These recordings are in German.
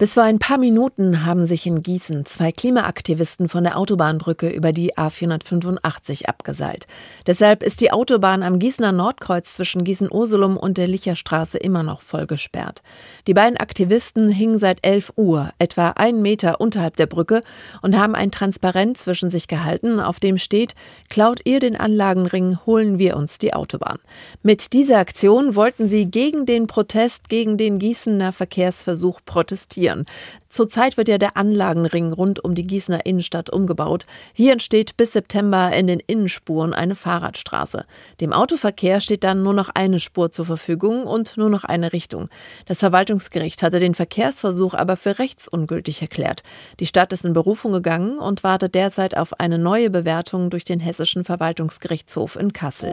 Bis vor ein paar Minuten haben sich in Gießen zwei Klimaaktivisten von der Autobahnbrücke über die A485 abgeseilt. Deshalb ist die Autobahn am Gießener Nordkreuz zwischen Gießen-Ursulum und der Licherstraße immer noch voll gesperrt. Die beiden Aktivisten hingen seit 11 Uhr, etwa einen Meter unterhalb der Brücke, und haben ein Transparent zwischen sich gehalten, auf dem steht, klaut ihr den Anlagenring, holen wir uns die Autobahn. Mit dieser Aktion wollten sie gegen den Protest gegen den Gießener Verkehrsversuch protestieren passieren. Zurzeit wird ja der Anlagenring rund um die Gießener Innenstadt umgebaut. Hier entsteht bis September in den Innenspuren eine Fahrradstraße. Dem Autoverkehr steht dann nur noch eine Spur zur Verfügung und nur noch eine Richtung. Das Verwaltungsgericht hatte den Verkehrsversuch aber für rechtsungültig erklärt. Die Stadt ist in Berufung gegangen und wartet derzeit auf eine neue Bewertung durch den Hessischen Verwaltungsgerichtshof in Kassel.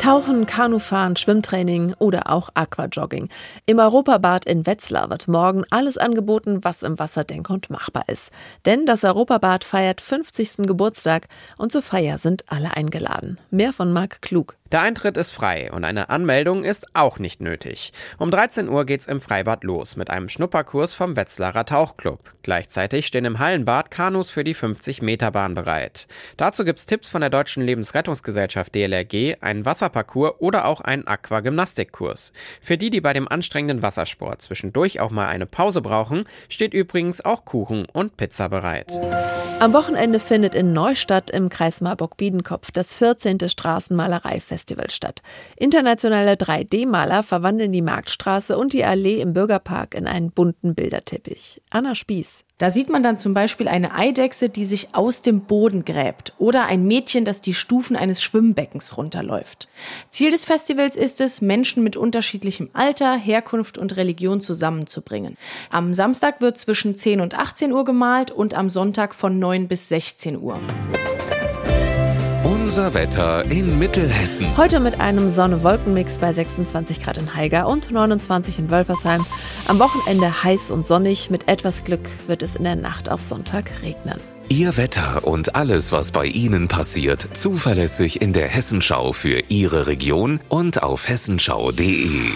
Tauchen, Kanufahren, Schwimmtraining oder auch Aquajogging. Im Europabad in Wetzlar wird morgen alles angeboten, was im Wasserdenkund machbar ist. Denn das Europabad feiert 50. Geburtstag und zur Feier sind alle eingeladen. Mehr von Marc Klug. Der Eintritt ist frei und eine Anmeldung ist auch nicht nötig. Um 13 Uhr geht's im Freibad los mit einem Schnupperkurs vom Wetzlarer Tauchclub. Gleichzeitig stehen im Hallenbad Kanus für die 50-Meter-Bahn bereit. Dazu gibt's Tipps von der Deutschen Lebensrettungsgesellschaft DLRG, einen Wasserparcours oder auch einen Aquagymnastikkurs. Für die, die bei dem anstrengenden Wassersport zwischendurch auch mal eine Pause brauchen, steht übrigens auch Kuchen und Pizza bereit. Am Wochenende findet in Neustadt im Kreis Marburg-Biedenkopf das 14. Straßenmalereifestival statt. Internationale 3D-Maler verwandeln die Marktstraße und die Allee im Bürgerpark in einen bunten Bilderteppich. Anna Spieß. Da sieht man dann zum Beispiel eine Eidechse, die sich aus dem Boden gräbt oder ein Mädchen, das die Stufen eines Schwimmbeckens runterläuft. Ziel des Festivals ist es, Menschen mit unterschiedlichem Alter, Herkunft und Religion zusammenzubringen. Am Samstag wird zwischen 10 und 18 Uhr gemalt und am Sonntag von 9 bis 16 Uhr. Unser Wetter in Mittelhessen. Heute mit einem Sonne-Wolken-Mix bei 26 Grad in Haiger und 29 in Wölfersheim. Am Wochenende heiß und sonnig. Mit etwas Glück wird es in der Nacht auf Sonntag regnen. Ihr Wetter und alles, was bei Ihnen passiert, zuverlässig in der Hessenschau für Ihre Region und auf hessenschau.de.